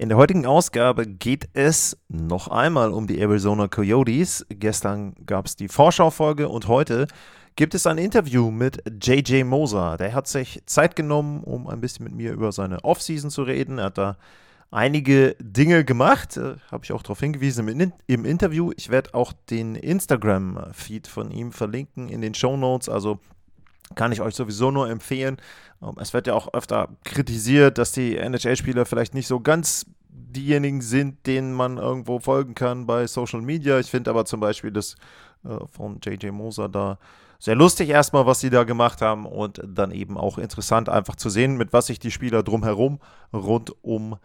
In der heutigen Ausgabe geht es noch einmal um die Arizona Coyotes. Gestern gab es die Vorschaufolge und heute gibt es ein Interview mit JJ Moser. Der hat sich Zeit genommen, um ein bisschen mit mir über seine Offseason zu reden. Er hat da einige Dinge gemacht, äh, habe ich auch darauf hingewiesen im, im Interview. Ich werde auch den Instagram-Feed von ihm verlinken in den Show Notes. Also kann ich euch sowieso nur empfehlen. Ähm, es wird ja auch öfter kritisiert, dass die NHL-Spieler vielleicht nicht so ganz diejenigen sind, denen man irgendwo folgen kann bei Social Media. Ich finde aber zum Beispiel das äh, von JJ Moser da sehr lustig erstmal, was sie da gemacht haben und dann eben auch interessant einfach zu sehen, mit was sich die Spieler drumherum rund um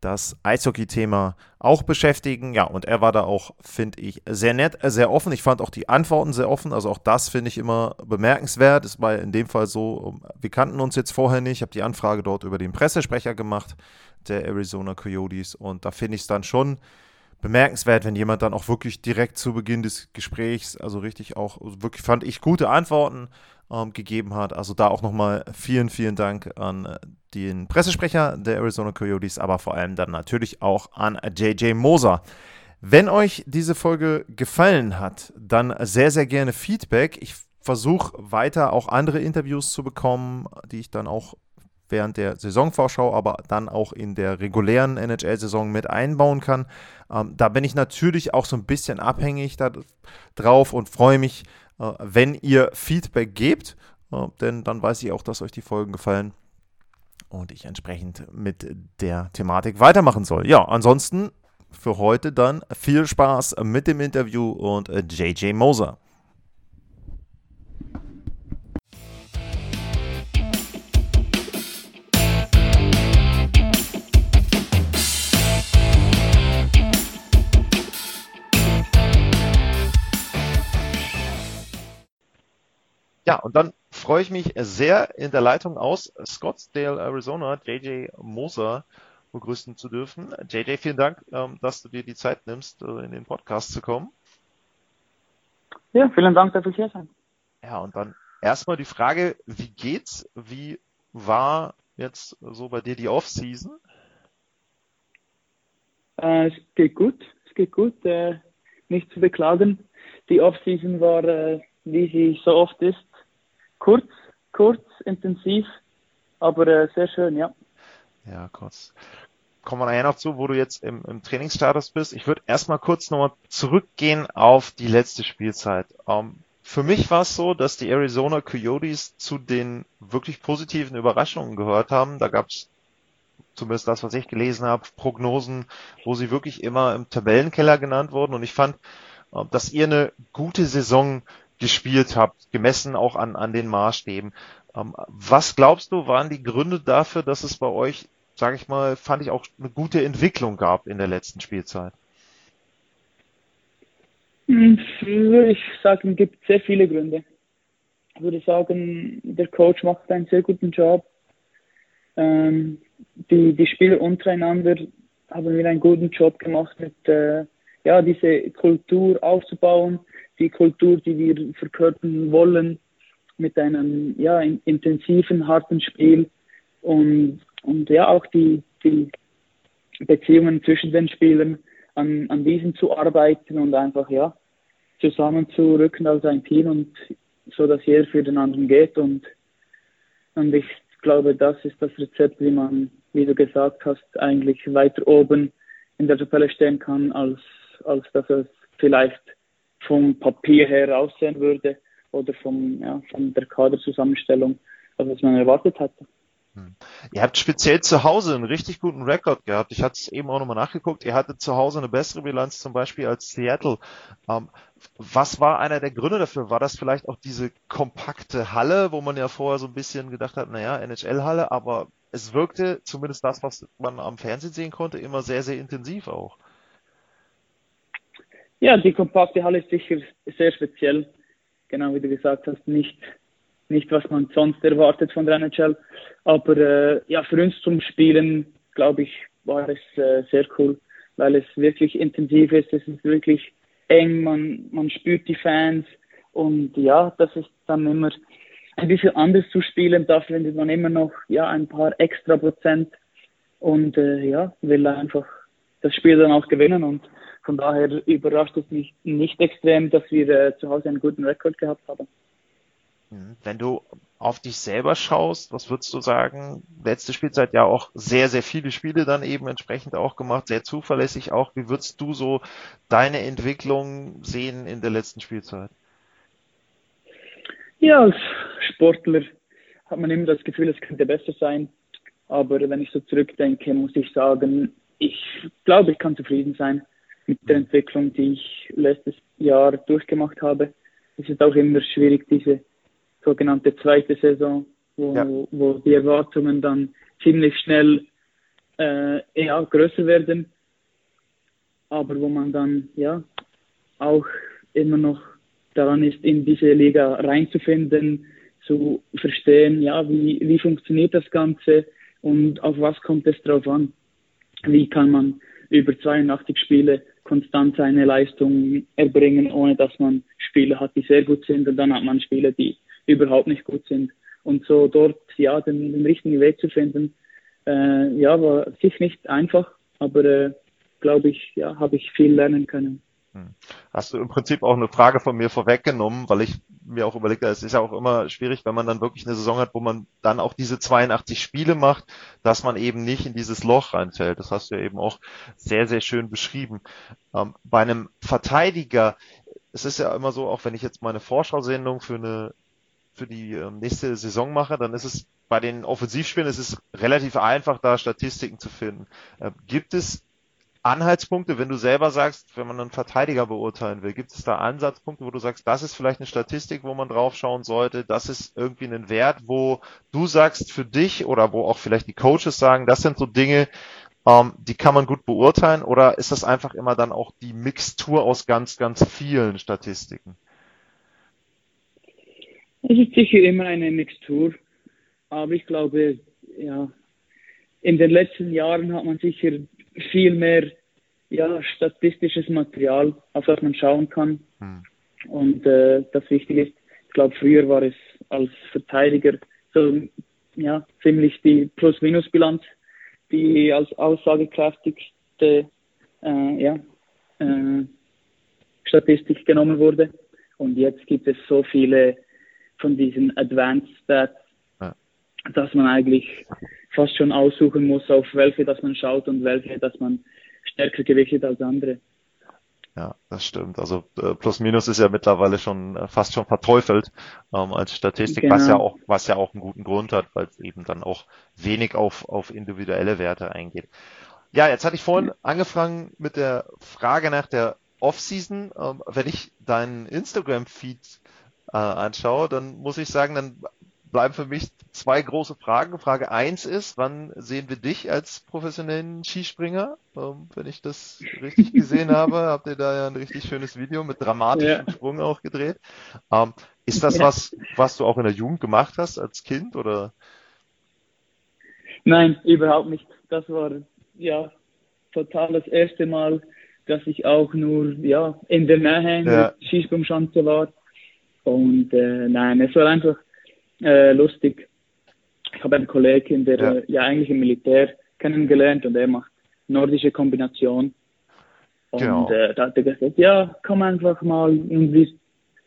das Eishockey-Thema auch beschäftigen. Ja, und er war da auch, finde ich, sehr nett, sehr offen. Ich fand auch die Antworten sehr offen. Also auch das finde ich immer bemerkenswert. Es war in dem Fall so, wir kannten uns jetzt vorher nicht. Ich habe die Anfrage dort über den Pressesprecher gemacht, der Arizona Coyotes. Und da finde ich es dann schon bemerkenswert, wenn jemand dann auch wirklich direkt zu Beginn des Gesprächs, also richtig auch, wirklich fand ich gute Antworten ähm, gegeben hat. Also da auch nochmal vielen, vielen Dank an äh, den Pressesprecher der Arizona Coyotes, aber vor allem dann natürlich auch an JJ Moser. Wenn euch diese Folge gefallen hat, dann sehr, sehr gerne Feedback. Ich versuche weiter auch andere Interviews zu bekommen, die ich dann auch während der Saisonvorschau, aber dann auch in der regulären NHL-Saison mit einbauen kann. Ähm, da bin ich natürlich auch so ein bisschen abhängig da drauf und freue mich, äh, wenn ihr Feedback gebt, äh, denn dann weiß ich auch, dass euch die Folgen gefallen und ich entsprechend mit der Thematik weitermachen soll. Ja, ansonsten für heute dann viel Spaß mit dem Interview und JJ äh, Moser. Ja, und dann freue ich mich sehr, in der Leitung aus Scottsdale, Arizona, JJ Moser begrüßen zu dürfen. JJ, vielen Dank, ähm, dass du dir die Zeit nimmst, äh, in den Podcast zu kommen. Ja, vielen Dank, dass ich hier sein. Ja, und dann erstmal die Frage, wie geht's? Wie war jetzt so bei dir die Off-Season? Äh, es geht gut, es geht gut, äh, nicht zu beklagen. Die Off-Season war, äh, wie sie so oft ist, kurz, kurz, intensiv, aber äh, sehr schön, ja. Ja, kurz. Kommen wir nachher noch zu, wo du jetzt im, im Trainingsstatus bist. Ich würde erstmal kurz nochmal zurückgehen auf die letzte Spielzeit. Ähm, für mich war es so, dass die Arizona Coyotes zu den wirklich positiven Überraschungen gehört haben. Da gab es zumindest das, was ich gelesen habe, Prognosen, wo sie wirklich immer im Tabellenkeller genannt wurden. Und ich fand, äh, dass ihr eine gute Saison gespielt habt, gemessen auch an, an den Maßstäben. Ähm, was glaubst du, waren die Gründe dafür, dass es bei euch, sage ich mal, fand ich auch eine gute Entwicklung gab in der letzten Spielzeit? Hm, würde ich sagen, gibt sehr viele Gründe. Ich würde sagen, der Coach macht einen sehr guten Job. Ähm, die, die Spieler untereinander haben wir einen guten Job gemacht, mit äh, ja, diese Kultur aufzubauen, die Kultur, die wir verkörpern wollen, mit einem ja, intensiven, harten Spiel. Und, und ja auch die, die Beziehungen zwischen den Spielern an, an diesen zu arbeiten und einfach ja zusammenzurücken als ein Team und so dass jeder für den anderen geht. Und und ich glaube, das ist das Rezept, wie man, wie du gesagt hast, eigentlich weiter oben in der Tabelle stehen kann, als, als dass es vielleicht vom Papier her aussehen würde oder vom, ja, von der Kaderzusammenstellung, was man erwartet hatte. Hm. Ihr habt speziell zu Hause einen richtig guten Rekord gehabt. Ich hatte es eben auch nochmal nachgeguckt. Ihr hattet zu Hause eine bessere Bilanz zum Beispiel als Seattle. Ähm, was war einer der Gründe dafür? War das vielleicht auch diese kompakte Halle, wo man ja vorher so ein bisschen gedacht hat, naja, NHL-Halle, aber es wirkte, zumindest das, was man am Fernsehen sehen konnte, immer sehr, sehr intensiv auch. Ja, die kompakte Halle ist sicher sehr speziell. Genau wie du gesagt hast, nicht, nicht was man sonst erwartet von der NHL. Aber äh, ja, für uns zum Spielen, glaube ich, war es äh, sehr cool, weil es wirklich intensiv ist. Es ist wirklich eng, man, man spürt die Fans. Und ja, das ist dann immer ein bisschen anders zu spielen. Da findet man immer noch ja, ein paar extra Prozent und äh, ja, will einfach das Spiel dann auch gewinnen. Und von daher überrascht es mich nicht extrem, dass wir äh, zu Hause einen guten Rekord gehabt haben. Mhm. Wenn du auf dich selber schaust, was würdest du sagen? Letzte Spielzeit ja auch sehr, sehr viele Spiele dann eben entsprechend auch gemacht, sehr zuverlässig auch. Wie würdest du so deine Entwicklung sehen in der letzten Spielzeit? Ja, als Sportler hat man immer das Gefühl, es könnte besser sein. Aber wenn ich so zurückdenke, muss ich sagen, ich glaube, ich kann zufrieden sein mit der Entwicklung, die ich letztes Jahr durchgemacht habe. Es ist auch immer schwierig, diese sogenannte zweite Saison, wo, ja. wo die Erwartungen dann ziemlich schnell äh, ja, größer werden, aber wo man dann ja auch immer noch daran ist, in diese Liga reinzufinden, zu verstehen, ja, wie, wie funktioniert das Ganze und auf was kommt es drauf an. Wie kann man über 82 Spiele konstant seine Leistung erbringen, ohne dass man Spiele hat, die sehr gut sind und dann hat man Spiele, die überhaupt nicht gut sind. Und so dort ja den, den richtigen Weg zu finden, äh, ja, war sicher nicht einfach, aber äh, glaube ich, ja, habe ich viel lernen können. Hm. Hast du im Prinzip auch eine Frage von mir vorweggenommen, weil ich mir auch überlegt habe, es ist ja auch immer schwierig, wenn man dann wirklich eine Saison hat, wo man dann auch diese 82 Spiele macht, dass man eben nicht in dieses Loch reinfällt. Das hast du ja eben auch sehr, sehr schön beschrieben. Ähm, bei einem Verteidiger, es ist ja immer so, auch wenn ich jetzt meine Vorschausendung für eine für die ähm, nächste Saison mache, dann ist es bei den Offensivspielen ist es relativ einfach, da Statistiken zu finden. Äh, gibt es Anhaltspunkte, wenn du selber sagst, wenn man einen Verteidiger beurteilen will, gibt es da Ansatzpunkte, wo du sagst, das ist vielleicht eine Statistik, wo man drauf schauen sollte, das ist irgendwie ein Wert, wo du sagst für dich oder wo auch vielleicht die Coaches sagen, das sind so Dinge, ähm, die kann man gut beurteilen oder ist das einfach immer dann auch die Mixtur aus ganz, ganz vielen Statistiken? Es ist sicher immer eine Mixtur, aber ich glaube, ja, in den letzten Jahren hat man sicher viel mehr ja, statistisches Material, auf das man schauen kann. Hm. Und äh, das Wichtige ist, ich glaube, früher war es als Verteidiger so ja, ziemlich die Plus-Minus-Bilanz, die als aussagekräftigste äh, ja, äh, Statistik genommen wurde. Und jetzt gibt es so viele von diesen Advanced Stats. Dass man eigentlich fast schon aussuchen muss, auf welche dass man schaut und welche dass man stärker gewichtet als andere. Ja, das stimmt. Also äh, Plus Minus ist ja mittlerweile schon äh, fast schon verteufelt ähm, als Statistik, genau. was ja auch was ja auch einen guten Grund hat, weil es eben dann auch wenig auf auf individuelle Werte eingeht. Ja, jetzt hatte ich vorhin angefangen mit der Frage nach der Offseason. Ähm, wenn ich deinen Instagram-Feed äh, anschaue, dann muss ich sagen, dann bleiben für mich zwei große Fragen. Frage eins ist, wann sehen wir dich als professionellen Skispringer? Ähm, wenn ich das richtig gesehen habe, habt ihr da ja ein richtig schönes Video mit dramatischem ja. Sprung auch gedreht. Ähm, ist das ja. was, was du auch in der Jugend gemacht hast als Kind oder? Nein, überhaupt nicht. Das war ja total das erste Mal, dass ich auch nur ja in der Nähe ja. Skisprungschanze war. Und äh, nein, es war einfach äh, lustig. Ich habe einen Kollegen, der ja. Äh, ja eigentlich im Militär kennengelernt und er macht nordische Kombination. Und genau. äh, da hat er gesagt, ja, komm einfach mal und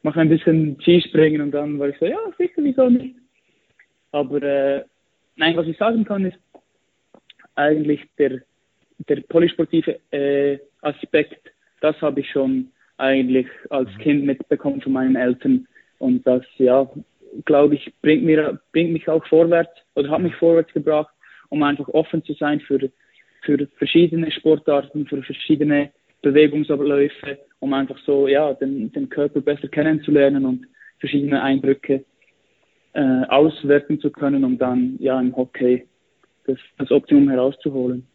mach ein bisschen Skispringen und dann war ich so, ja, sicher, wieso nicht? Aber äh, nein, was ich sagen kann, ist eigentlich der, der polysportive äh, Aspekt, das habe ich schon eigentlich als mhm. Kind mitbekommen von meinen Eltern und das, ja, glaube ich, bringt, mir, bringt mich auch vorwärts oder hat mich vorwärts gebracht, um einfach offen zu sein für, für verschiedene Sportarten, für verschiedene Bewegungsabläufe, um einfach so ja, den, den Körper besser kennenzulernen und verschiedene Eindrücke äh, auswerten zu können, um dann ja im Hockey das, das Optimum herauszuholen.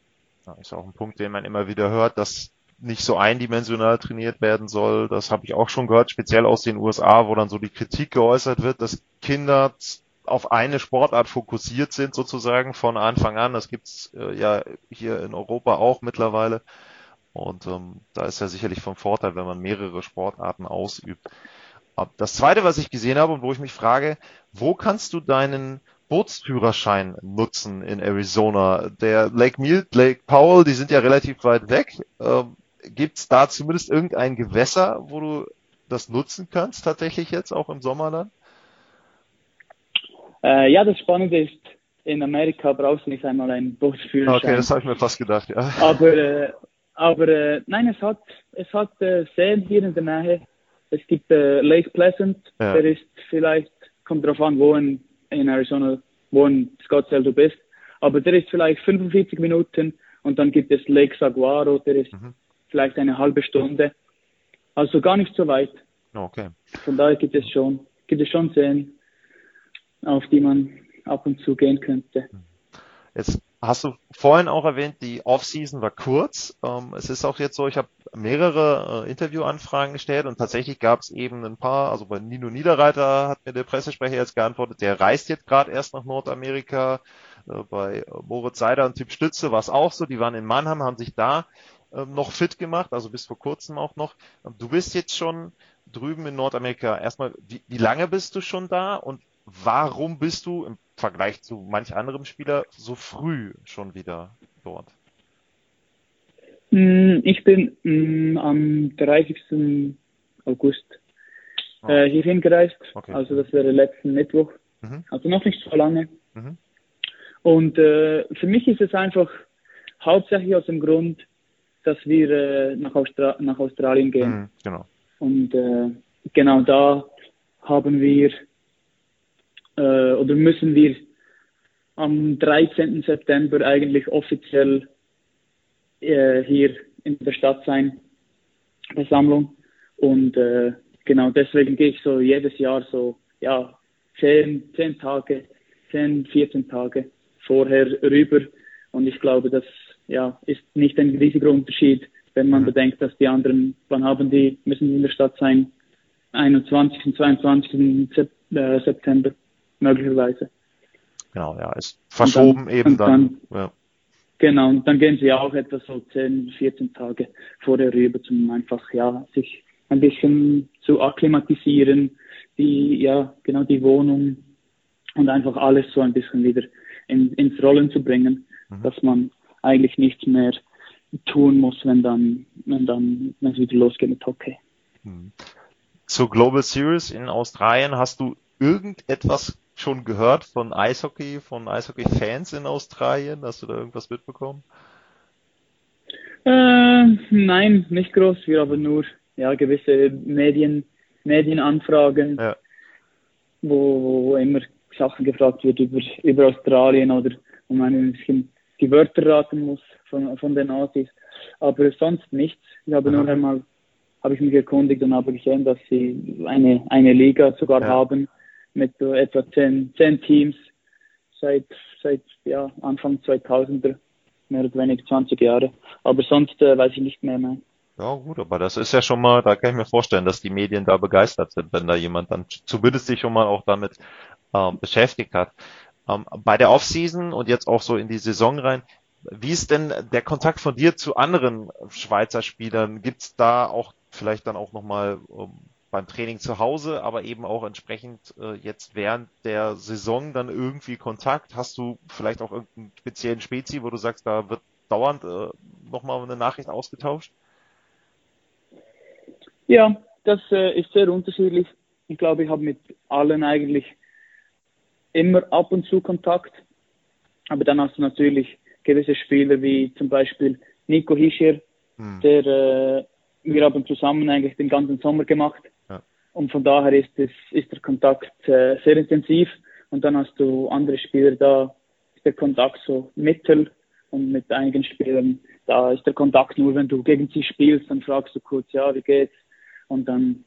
Das ist auch ein Punkt, den man immer wieder hört, dass nicht so eindimensional trainiert werden soll. Das habe ich auch schon gehört, speziell aus den USA, wo dann so die Kritik geäußert wird, dass Kinder auf eine Sportart fokussiert sind, sozusagen von Anfang an. Das gibt's äh, ja hier in Europa auch mittlerweile. Und ähm, da ist ja sicherlich von Vorteil, wenn man mehrere Sportarten ausübt. Das zweite, was ich gesehen habe und wo ich mich frage, wo kannst du deinen Bootsführerschein nutzen in Arizona? Der Lake Mead, Lake Powell, die sind ja relativ weit weg. Ähm, Gibt es da zumindest irgendein Gewässer, wo du das nutzen kannst, tatsächlich jetzt auch im Sommer dann? Äh, ja, das Spannende ist, in Amerika brauchst du nicht einmal einen Bootsführerschein. Okay, das habe ich mir fast gedacht, ja. Aber, äh, aber äh, nein, es hat, es hat äh, Seen hier in der Nähe. Es gibt äh, Lake Pleasant, ja. der ist vielleicht, kommt darauf an, wo in, in Arizona, wo in Scottsdale du bist, aber der ist vielleicht 45 Minuten und dann gibt es Lake Saguaro, der ist mhm. Vielleicht eine halbe Stunde. Also gar nicht so weit. Okay. Von daher gibt es schon, gibt es schon Seen, auf die man ab und zu gehen könnte. Jetzt hast du vorhin auch erwähnt, die Offseason war kurz. Ähm, es ist auch jetzt so, ich habe mehrere äh, Interviewanfragen gestellt und tatsächlich gab es eben ein paar, also bei Nino Niederreiter hat mir der Pressesprecher jetzt geantwortet, der reist jetzt gerade erst nach Nordamerika. Äh, bei Moritz Seider und Typ Stütze war es auch so, die waren in Mannheim, haben sich da noch fit gemacht, also bis vor kurzem auch noch. Du bist jetzt schon drüben in Nordamerika. Erstmal, wie, wie lange bist du schon da und warum bist du im Vergleich zu manch anderem Spieler so früh schon wieder dort? Hm, ich bin mh, hm, am 30. August oh. äh, hierhin gereist. Okay. Also das wäre letzten Mittwoch. Mhm. Also noch nicht so lange. Mhm. Und äh, für mich ist es einfach hauptsächlich aus dem Grund, dass wir äh, nach, Austra nach, Australien gehen. Mhm, genau. Und äh, genau da haben wir äh, oder müssen wir am 13. September eigentlich offiziell äh, hier in der Stadt sein, Versammlung. Und äh, genau deswegen gehe ich so jedes Jahr so, ja, zehn, zehn Tage, zehn, 14 Tage vorher rüber. Und ich glaube, das ja, ist nicht ein riesiger Unterschied, wenn man mhm. bedenkt, dass die anderen, wann haben die, müssen in der Stadt sein, 21. und 22. Äh, September möglicherweise. Genau, ja, ist verschoben dann, eben dann. dann ja. Genau, und dann gehen sie auch etwa so 10, 14 Tage vorher rüber, um einfach, ja, sich ein bisschen zu akklimatisieren, die, ja, genau die Wohnung und einfach alles so ein bisschen wieder in, ins Rollen zu bringen, mhm. dass man eigentlich nichts mehr tun muss, wenn dann, wenn dann, wenn es wieder losgeht mit Hockey. Mhm. Zur Global Series in Australien hast du irgendetwas schon gehört von Eishockey, von Eishockey-Fans in Australien? Hast du da irgendwas mitbekommen? Äh, nein, nicht groß. Wir haben nur ja, gewisse Medien, Medienanfragen, ja. wo, wo immer Sachen gefragt wird über, über Australien oder man ein bisschen die Wörter raten muss von, von den Aussies. Aber sonst nichts. Ich habe Aha. nur einmal habe ich mich erkundigt und habe gesehen, dass sie eine, eine Liga sogar ja. haben mit so etwa zehn, zehn Teams seit, seit ja, Anfang 2000er, mehr oder weniger 20 Jahre. Aber sonst äh, weiß ich nicht mehr. Nein. Ja gut, aber das ist ja schon mal, da kann ich mir vorstellen, dass die Medien da begeistert sind, wenn da jemand dann zumindest sich schon mal auch damit ähm, beschäftigt hat. Ähm, bei der Offseason und jetzt auch so in die Saison rein, wie ist denn der Kontakt von dir zu anderen Schweizer Spielern? Gibt es da auch vielleicht dann auch nochmal ähm, beim Training zu Hause, aber eben auch entsprechend äh, jetzt während der Saison dann irgendwie Kontakt? Hast du vielleicht auch irgendeinen speziellen Spezi, wo du sagst, da wird dauernd äh, nochmal eine Nachricht ausgetauscht? Ja, das äh, ist sehr unterschiedlich. Ich glaube, ich habe mit allen eigentlich immer ab und zu Kontakt. Aber dann hast du natürlich gewisse Spieler wie zum Beispiel Nico Hischer, hm. der äh, wir haben zusammen eigentlich den ganzen Sommer gemacht. Und von daher ist, es, ist der Kontakt äh, sehr intensiv. Und dann hast du andere Spieler, da ist der Kontakt so mittel. Und mit einigen Spielern, da ist der Kontakt nur, wenn du gegen sie spielst, dann fragst du kurz, ja, wie geht's? Und dann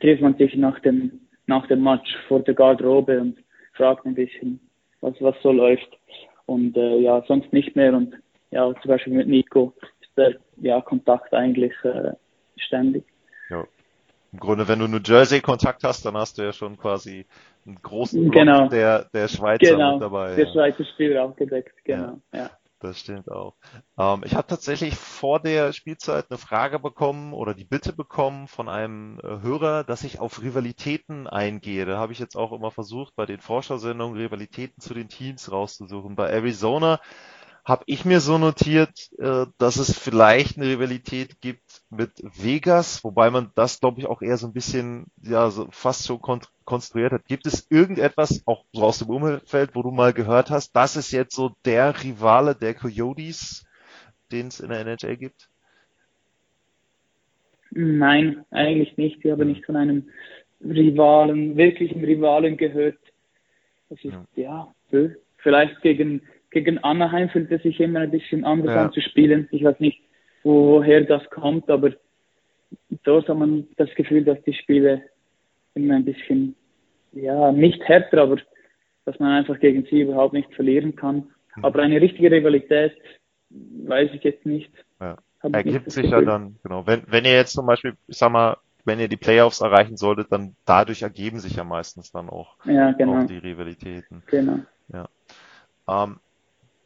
trifft man sich nach dem, nach dem Match vor der Garderobe und fragt ein bisschen, was, was so läuft. Und äh, ja, sonst nicht mehr. Und ja, zum Beispiel mit Nico ist der ja, Kontakt eigentlich äh, ständig. Ja. Im Grunde, wenn du New Jersey Kontakt hast, dann hast du ja schon quasi einen großen Block genau. der, der Schweizer genau. mit dabei. Der ja. Schweizer Spieler abgedeckt, genau. Ja. ja. Das stimmt auch. Ähm, ich habe tatsächlich vor der Spielzeit eine Frage bekommen oder die Bitte bekommen von einem äh, Hörer, dass ich auf Rivalitäten eingehe. Da habe ich jetzt auch immer versucht, bei den Forschersendungen Rivalitäten zu den Teams rauszusuchen. Bei Arizona habe ich mir so notiert, äh, dass es vielleicht eine Rivalität gibt mit Vegas, wobei man das, glaube ich, auch eher so ein bisschen, ja, so fast schon kon konstruiert hat. Gibt es irgendetwas, auch so aus dem Umfeld, wo du mal gehört hast, das ist jetzt so der Rivale der Coyotes, den es in der NHL gibt? Nein, eigentlich nicht. Ich habe nicht von einem Rivalen, wirklichen Rivalen gehört. Das ist, ja, ja vielleicht gegen gegen Anaheim fühlt es sich immer ein bisschen anders ja. an zu spielen. Ich weiß nicht, woher das kommt, aber dort hat man das Gefühl, dass die Spiele immer ein bisschen, ja, nicht härter, aber dass man einfach gegen sie überhaupt nicht verlieren kann. Mhm. Aber eine richtige Rivalität weiß ich jetzt nicht. Ja. Ergibt sich ja dann, genau. Wenn, wenn ihr jetzt zum Beispiel, ich sag mal, wenn ihr die Playoffs erreichen solltet, dann dadurch ergeben sich ja meistens dann auch, ja, genau. auch die Rivalitäten. Genau. Ja. Ähm,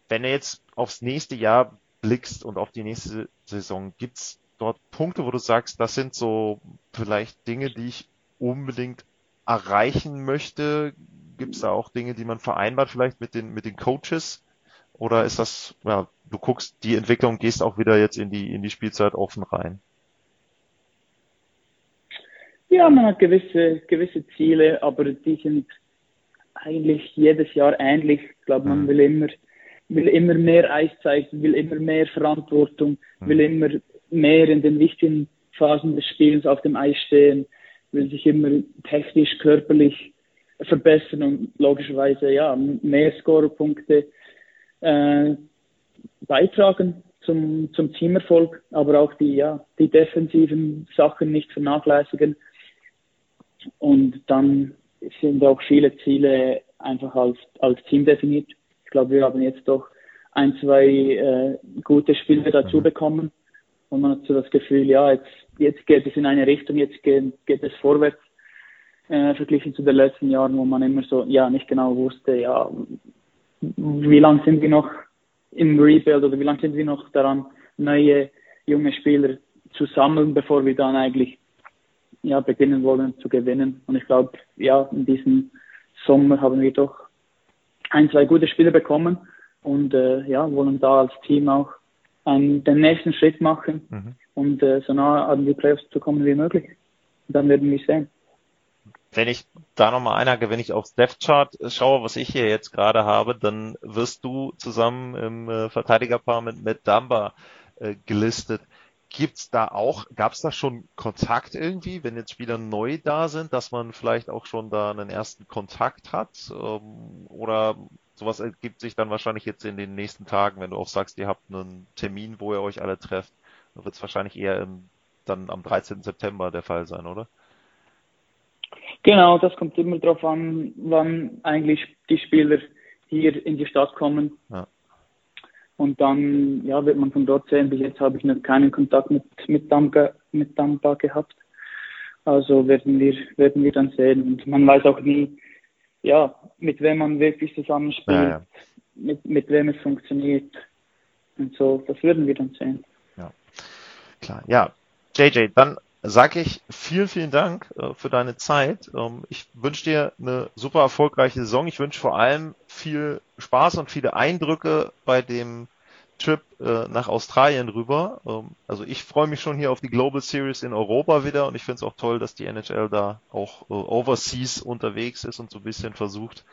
wenn du jetzt aufs nächste Jahr blickst und auf die nächste Saison, gibt's dort Punkte, wo du sagst, das sind so vielleicht Dinge, die ich unbedingt erreichen möchte? Gibt es da auch Dinge, die man vereinbart vielleicht mit den, mit den Coaches? Oder ist das, ja, du guckst die Entwicklung, gehst auch wieder jetzt in die, in die Spielzeit offen rein? Ja, man hat gewisse, gewisse Ziele, aber die sind eigentlich jedes Jahr ähnlich. Ich glaube, man mhm. will immer will immer mehr Eiszeit, will immer mehr Verantwortung, mhm. will immer mehr in den wichtigen Phasen des Spiels auf dem Eis stehen, will sich immer technisch, körperlich verbessern und logischerweise ja mehr Scorerpunkte äh, beitragen zum, zum Teamerfolg, aber auch die, ja, die defensiven Sachen nicht vernachlässigen. Und dann sind auch viele Ziele einfach als, als Team definiert. Ich glaube, wir haben jetzt doch ein, zwei äh, gute Spiele dazu mhm. bekommen und man hat so das Gefühl, ja, jetzt, jetzt geht es in eine Richtung, jetzt geht, geht es vorwärts, äh, verglichen zu den letzten Jahren, wo man immer so, ja, nicht genau wusste, ja, wie lange sind wir noch im Rebuild oder wie lange sind wir noch daran, neue junge Spieler zu sammeln, bevor wir dann eigentlich ja, beginnen wollen zu gewinnen. Und ich glaube, ja, in diesem Sommer haben wir doch ein, zwei gute Spiele bekommen und äh, ja, wollen da als Team auch einen, den nächsten Schritt machen mhm. und äh, so nah an die Playoffs zu kommen wie möglich. Und dann werden wir sehen. Wenn ich da nochmal einhake, wenn ich aufs Death Chart schaue, was ich hier jetzt gerade habe, dann wirst du zusammen im äh, Verteidigerpaar mit Matt Dumba äh, gelistet. Gibt's da auch, gab's da schon Kontakt irgendwie, wenn jetzt Spieler neu da sind, dass man vielleicht auch schon da einen ersten Kontakt hat? Ähm, oder sowas ergibt sich dann wahrscheinlich jetzt in den nächsten Tagen, wenn du auch sagst, ihr habt einen Termin, wo ihr euch alle trefft, dann wird es wahrscheinlich eher im, dann am 13. September der Fall sein, oder? Genau, das kommt immer darauf an, wann eigentlich die Spieler hier in die Stadt kommen. Ja. Und dann ja, wird man von dort sehen. Bis jetzt habe ich noch keinen Kontakt mit, mit, Dampa, mit Dampa gehabt. Also werden wir, werden wir dann sehen. Und man weiß auch nie, ja, mit wem man wirklich zusammenspielt, ja, ja. Mit, mit wem es funktioniert. Und so, das würden wir dann sehen. Ja, klar. Ja, JJ, dann sage ich vielen, vielen Dank äh, für deine Zeit. Ähm, ich wünsche dir eine super erfolgreiche Saison. Ich wünsche vor allem viel Spaß und viele Eindrücke bei dem Trip äh, nach Australien rüber. Ähm, also ich freue mich schon hier auf die Global Series in Europa wieder und ich finde es auch toll, dass die NHL da auch äh, overseas unterwegs ist und so ein bisschen versucht,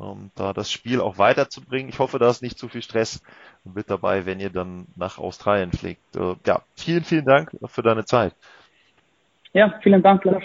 ähm, da das Spiel auch weiterzubringen. Ich hoffe, da ist nicht zu viel Stress mit dabei, wenn ihr dann nach Australien fliegt. Äh, ja, vielen, vielen Dank für deine Zeit. Ja, vielen Dank, Lars.